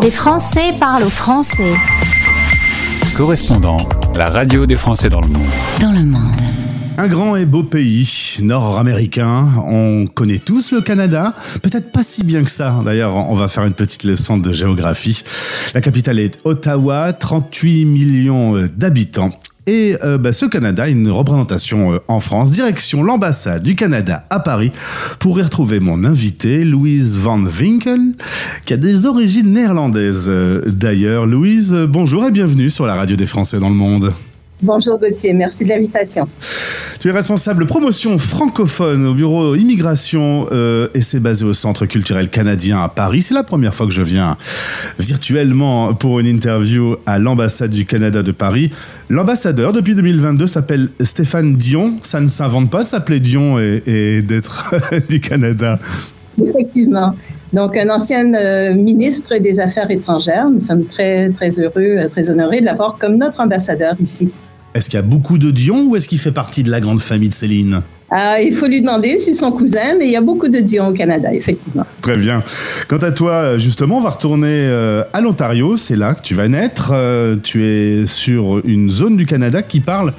Les Français parlent aux Français. Correspondant, la radio des Français dans le monde. Dans le monde. Un grand et beau pays nord-américain. On connaît tous le Canada. Peut-être pas si bien que ça. D'ailleurs, on va faire une petite leçon de géographie. La capitale est Ottawa, 38 millions d'habitants. Et euh, bah, ce Canada une représentation euh, en France, direction l'ambassade du Canada à Paris, pour y retrouver mon invité, Louise Van Winkel, qui a des origines néerlandaises. Euh, d'ailleurs, Louise, bonjour et bienvenue sur la radio des Français dans le monde. Bonjour Gauthier, merci de l'invitation. Tu es responsable promotion francophone au bureau immigration euh, et c'est basé au Centre culturel canadien à Paris. C'est la première fois que je viens virtuellement pour une interview à l'ambassade du Canada de Paris. L'ambassadeur depuis 2022 s'appelle Stéphane Dion. Ça ne s'invente pas de s'appeler Dion et, d'être du Canada. Effectivement. Donc, un ancien euh, ministre des Affaires étrangères. Nous sommes très, très heureux, euh, très honorés de l'avoir comme notre ambassadeur ici. Est-ce qu'il y a beaucoup de Dion ou est-ce qu'il fait partie de la grande famille de Céline ah, il faut lui demander si son cousin, mais il y a beaucoup de Dion au Canada, effectivement. Très bien. Quant à toi, justement, on va retourner euh, à l'Ontario. C'est là que tu vas naître. Euh, tu es sur une zone du Canada qui parle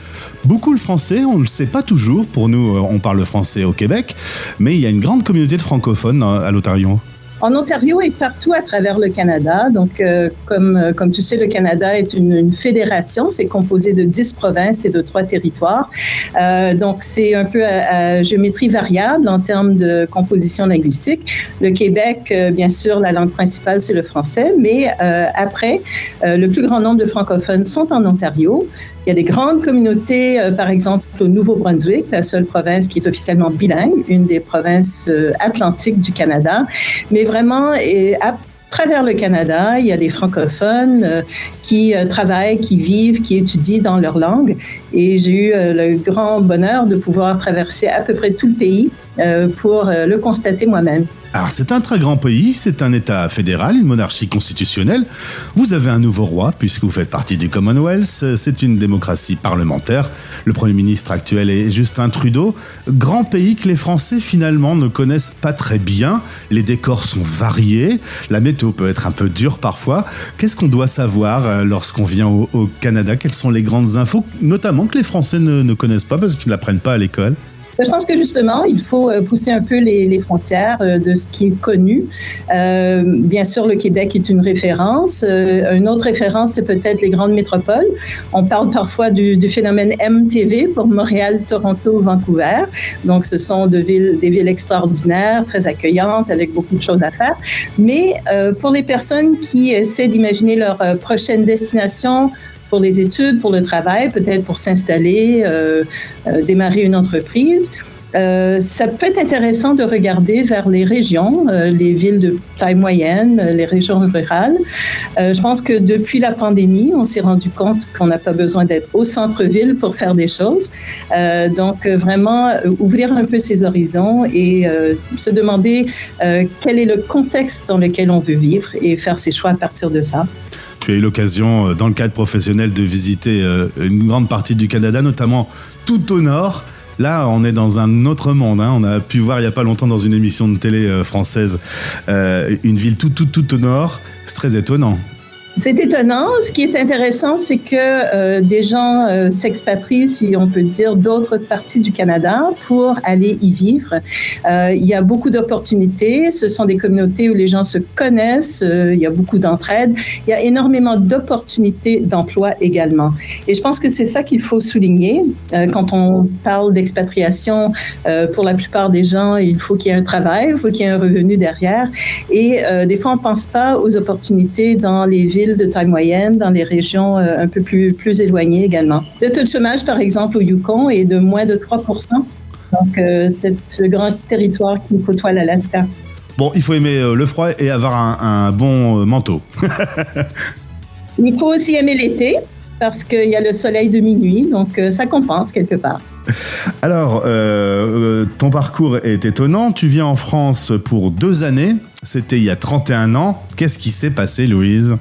beaucoup le français. On ne le sait pas toujours. Pour nous, euh, on parle le français au Québec, mais il y a une grande communauté de francophones à l'Ontario en Ontario et partout à travers le Canada. Donc, euh, comme, euh, comme tu sais, le Canada est une, fédération. C'est composé de 10 provinces et de 3 territoires. Euh, donc, c'est un peu à, géométrie variable en termes de composition linguistique. Le Québec, bien sûr, la langue principale, c'est le français. Mais après, le plus grand nombre de francophones sont en Ontario. Il y a des grandes communautés, par exemple au Nouveau-Brunswick, la seule province qui est officiellement bilingue, une des provinces atlantiques du Canada. Mais vraiment, et à travers le Canada, il y a des francophones euh, qui travaillent, qui vivent, qui étudient dans leur langue. Et j'ai eu le grand bonheur de pouvoir traverser à peu près tout le pays pour le constater moi-même. Alors c'est un très grand pays, c'est un État fédéral, une monarchie constitutionnelle. Vous avez un nouveau roi puisque vous faites partie du Commonwealth, c'est une démocratie parlementaire. Le Premier ministre actuel est Justin Trudeau. Grand pays que les Français finalement ne connaissent pas très bien. Les décors sont variés, la météo peut être un peu dure parfois. Qu'est-ce qu'on doit savoir euh, lorsqu'on vient au, Canada? Quelles sont les grandes infos, notamment que les Français ne, ne connaissent pas parce qu'ils ne l'apprennent pas à l'école? Je pense que justement, il faut euh, pousser un peu les, les frontières euh, de ce qui est connu. Euh, bien sûr, le Québec est une référence. Euh, une autre référence, c'est peut-être les grandes métropoles. On parle parfois du, du, phénomène MTV pour Montréal, Toronto, Vancouver. Donc, ce sont de villes, des villes extraordinaires, très accueillantes, avec beaucoup de choses à faire. Mais euh, pour les personnes qui essaient d'imaginer leur prochaine destination, pour les études, pour le travail, peut-être pour s'installer, euh, euh, démarrer une entreprise. Euh, ça peut être intéressant de regarder vers les régions, les villes de taille moyenne, les régions rurales. je pense que depuis la pandémie, on s'est rendu compte qu'on n'a pas besoin d'être au centre-ville pour faire des choses. donc, vraiment, ouvrir un peu ses horizons et se demander quel est le contexte dans lequel on veut vivre et faire ses choix à partir de ça. Tu as eu l'occasion, euh, dans le cadre professionnel, de visiter euh, une grande partie du Canada, notamment tout au nord. Là, on est dans un autre monde. Hein. On a pu voir il n'y a pas longtemps dans une émission de télé euh, française une ville tout, tout, tout au nord. C'est très étonnant. C'est étonnant. Ce qui est intéressant, c'est que euh, des gens euh, s'expatrient, si on peut dire, d'autres parties du Canada pour aller y vivre. Euh, il y a beaucoup d'opportunités. Ce sont des communautés où les gens se connaissent. il y a beaucoup d'entraide. Il y a énormément d'opportunités d'emploi également. Et je pense que c'est ça qu'il faut souligner quand on parle d'expatriation. pour la plupart des gens, il faut qu'il y ait un travail, il faut qu'il y ait un revenu derrière. Et des fois, on pense pas aux opportunités dans les villes de taille moyenne, dans les régions euh, un peu plus, plus éloignées également. Le taux de chômage, par exemple, au Yukon est de moins de 3 Donc, euh, c'est ce grand territoire qui côtoie l'Alaska. Bon, il faut aimer euh, le froid et avoir un, bon manteau. il faut aussi aimer l'été parce qu'il y a le soleil de minuit, donc ça compense quelque part. Alors, ton parcours est étonnant. Tu viens en France pour deux années. C'était il y a 31 ans. Qu'est-ce qui s'est passé, Louise?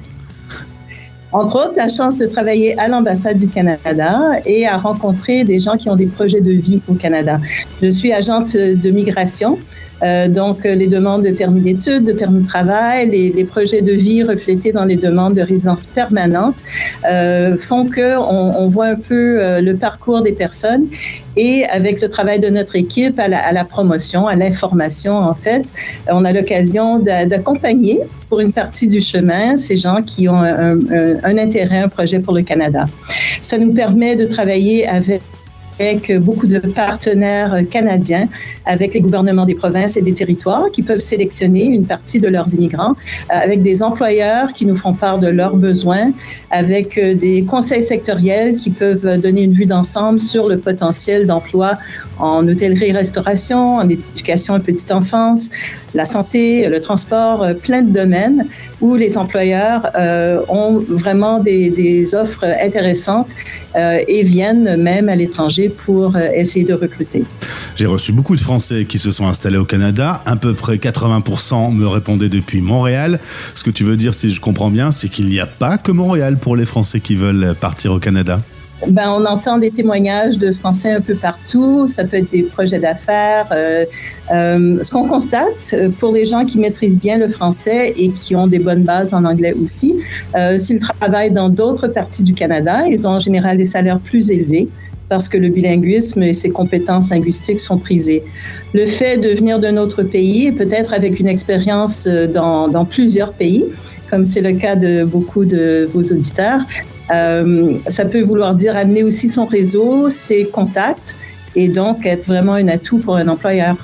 Entre autres, la chance de travailler à l'ambassade du Canada et à rencontrer des gens qui ont des projets de vie au Canada. Je suis agente de migration. Donc, les demandes de permis d'études, de permis de travail, les, projets de vie reflétés dans les demandes de résidence permanente font que on, on, voit un peu le parcours des personnes et avec le travail de notre équipe à la, promotion, à l'information, en fait, on a l'occasion d'accompagner pour une partie du chemin ces gens qui ont un intérêt, un projet pour le Canada. Ça nous permet de travailler avec avec beaucoup de partenaires canadiens, avec les gouvernements des provinces et des territoires qui peuvent sélectionner une partie de leurs immigrants, euh, avec des employeurs qui nous font part de leurs besoins, avec euh, des conseils sectoriels qui peuvent donner une vue d'ensemble sur le potentiel d'emploi en hôtellerie-restauration, en éducation et petite enfance, la santé, le transport, euh, plein de domaines où les employeurs euh, ont vraiment des, offres intéressantes euh, et viennent même à l'étranger pour essayer de recruter. J'ai reçu beaucoup de Français qui se sont installés au Canada. À peu près 80% me répondaient depuis Montréal. Ce que tu veux dire, si je comprends bien, c'est qu'il n'y a pas que Montréal pour les Français qui veulent partir au Canada. Ben, on entend des témoignages de Français un peu partout. Ça peut être des projets d'affaires. Euh, euh, ce qu'on constate euh, pour les gens qui maîtrisent bien le français et qui ont des bonnes bases en anglais aussi, s'ils travaillent dans d'autres parties du Canada, ils ont en général des salaires plus élevés parce que le bilinguisme et ses compétences linguistiques sont prisées. Le fait de venir d'un autre pays, peut-être avec une expérience dans, dans plusieurs pays, comme c'est le cas de beaucoup de vos auditeurs, euh, ça peut vouloir dire amener aussi son réseau, ses contacts et donc être vraiment un atout pour un employeur.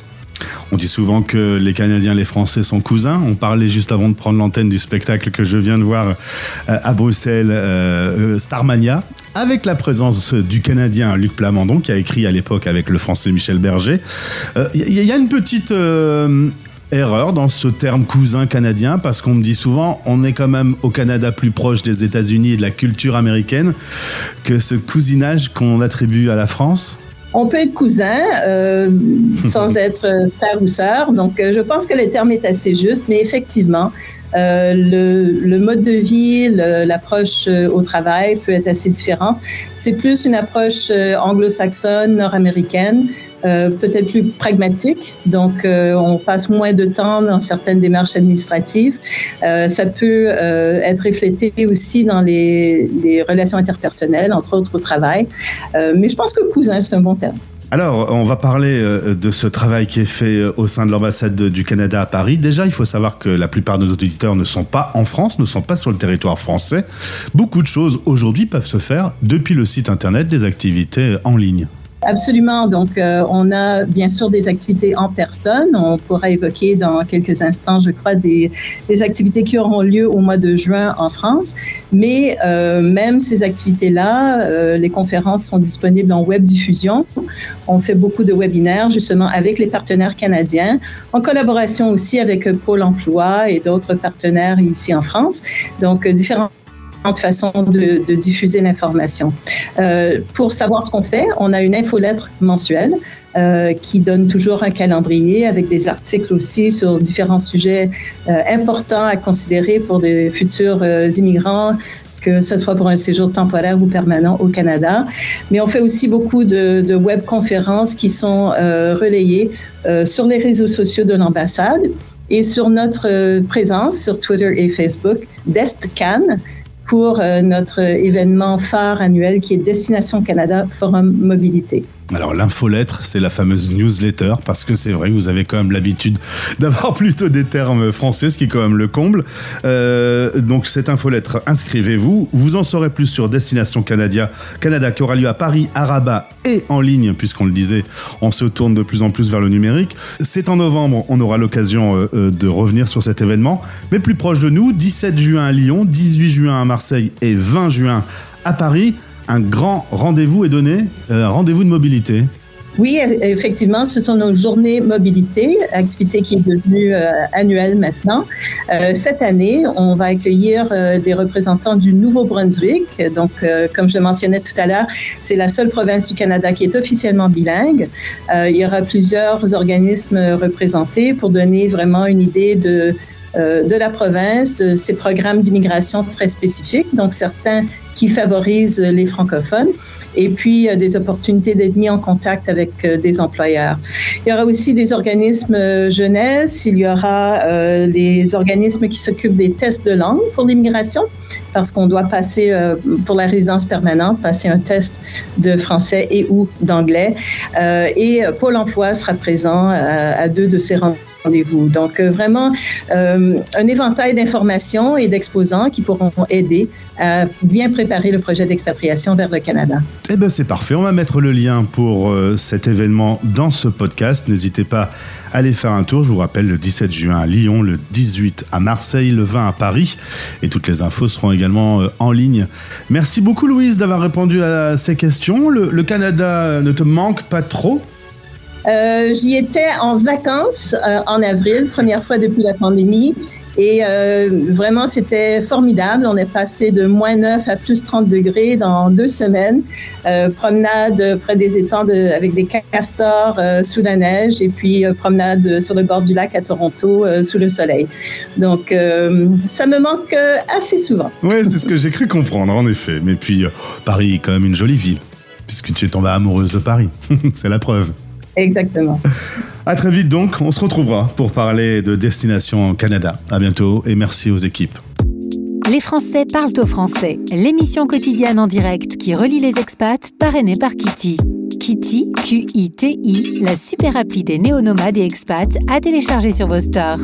On dit souvent que les Canadiens et les Français sont cousins. On parlait juste avant de prendre l'antenne du spectacle que je viens de voir euh, à Bruxelles, euh, Starmania, avec la présence du Canadien Luc Plamondon, qui a écrit à l'époque avec le Français Michel Berger. Il y, a une petite erreur dans ce terme cousin canadien parce qu'on me dit souvent on est quand même au Canada plus proche des États-Unis et de la culture américaine que ce cousinage qu'on attribue à la France on peut être cousin euh, sans être frère ou sœur. Donc, euh, je pense que le terme est assez juste, mais effectivement, euh, le, le, mode de vie, l'approche euh, au travail peut être assez différente. C'est plus une approche euh, anglo-saxonne, nord-américaine, euh, peut-être plus pragmatique. Donc, euh, on passe moins de temps dans certaines démarches administratives. Euh, ça peut être reflété aussi dans les, les, relations interpersonnelles, entre autres au travail. mais je pense que cousin, c'est un bon terme. Alors, on va parler de ce travail qui est fait au sein de l'ambassade du Canada à Paris. Déjà, il faut savoir que la plupart de nos auditeurs ne sont pas en France, ne sont pas sur le territoire français. Beaucoup de choses aujourd'hui peuvent se faire depuis le site internet des activités en ligne. Absolument. Donc, euh, on a bien sûr des activités en personne. On pourra évoquer dans quelques instants, je crois, des, des activités qui auront lieu au mois de juin en France. Mais euh, même ces activités-là, euh, les conférences sont disponibles en web diffusion. On fait beaucoup de webinaires justement avec les partenaires canadiens, en collaboration aussi avec Pôle Emploi et d'autres partenaires ici en France. Donc, différents façon de, de diffuser l'information. Euh, pour savoir ce qu'on fait, on a une infolettre mensuelle euh, qui donne toujours un calendrier avec des articles aussi sur différents sujets euh, importants à considérer pour de futurs euh, immigrants que ce soit pour un séjour temporaire ou permanent au Canada. Mais on fait aussi beaucoup de, de webconférences qui sont relayées sur les réseaux sociaux de l'ambassade et sur notre présence sur Twitter et Facebook d'EstCan, pour euh, notre événement phare annuel qui est Destination Canada Forum Mobilité. Alors l'infolettre, c'est la fameuse newsletter, parce que c'est vrai vous avez quand même l'habitude d'avoir plutôt des termes français, ce qui est quand même le comble. Euh, donc cette infolettre, inscrivez-vous. Vous en saurez plus sur Destination Canada, Canada qui aura lieu à Paris, à Rabat et en ligne, puisqu'on le disait, on se tourne de plus en plus vers le numérique. C'est en novembre, on aura l'occasion euh, de revenir sur cet événement, mais plus proche de nous, 17 juin à Lyon, 18 juin à Marseille et 20 juin à Paris un grand rendez-vous est donné, euh, rendez-vous de mobilité. Oui, effectivement, ce sont nos journées mobilité, activité qui est devenue euh, annuelle maintenant. Euh, cette année, on va accueillir des représentants du Nouveau-Brunswick. Donc, comme je mentionnais tout à l'heure, c'est la seule province du Canada qui est officiellement bilingue. Il y aura plusieurs organismes représentés pour donner vraiment une idée de de la province, de ces programmes d'immigration très spécifiques, donc certains qui favorisent les francophones et puis des opportunités d'être mis en contact avec des employeurs. Il y aura aussi des organismes jeunesse, il y aura des organismes qui s'occupent des tests de langue pour l'immigration parce qu'on doit passer euh, pour la résidence permanente, passer un test de français et ou d'anglais. Euh, et Pôle Emploi sera présent euh, à, deux de ces rendez-vous. Donc, vraiment, un éventail d'informations et d'exposants qui pourront aider à bien préparer le projet d'expatriation vers le Canada. Eh bien, c'est parfait. On va mettre le lien pour cet événement dans ce podcast. N'hésitez pas Allez faire un tour, je vous rappelle, le 17 juin à Lyon, le 18 à Marseille, le 20 à Paris. Et toutes les infos seront également euh, en ligne. Merci beaucoup Louise d'avoir répondu à ces questions. Le, Canada ne te manque pas trop euh, J'y étais en vacances euh, en avril, première fois depuis la pandémie. Et euh, vraiment, c'était formidable. On est passé de moins 9 à plus 30 degrés dans deux semaines. Promenade près des étangs avec des castors sous la neige et puis promenade sur le bord du lac à Toronto sous le soleil. Donc, ça me manque assez souvent. Oui, c'est ce que j'ai cru comprendre, en effet. Mais puis, Paris est quand même une jolie ville, puisque tu es tombée amoureuse de Paris. c'est la preuve. Exactement. À très vite donc, on se retrouvera pour parler de Destination Canada. À bientôt et merci aux équipes. Les Français parlent au français, l'émission quotidienne en direct qui relie les expats, parrainée par Kitty. Kitty, Q-I-T-I, la super appli des néo-nomades et expats à télécharger sur vos stores.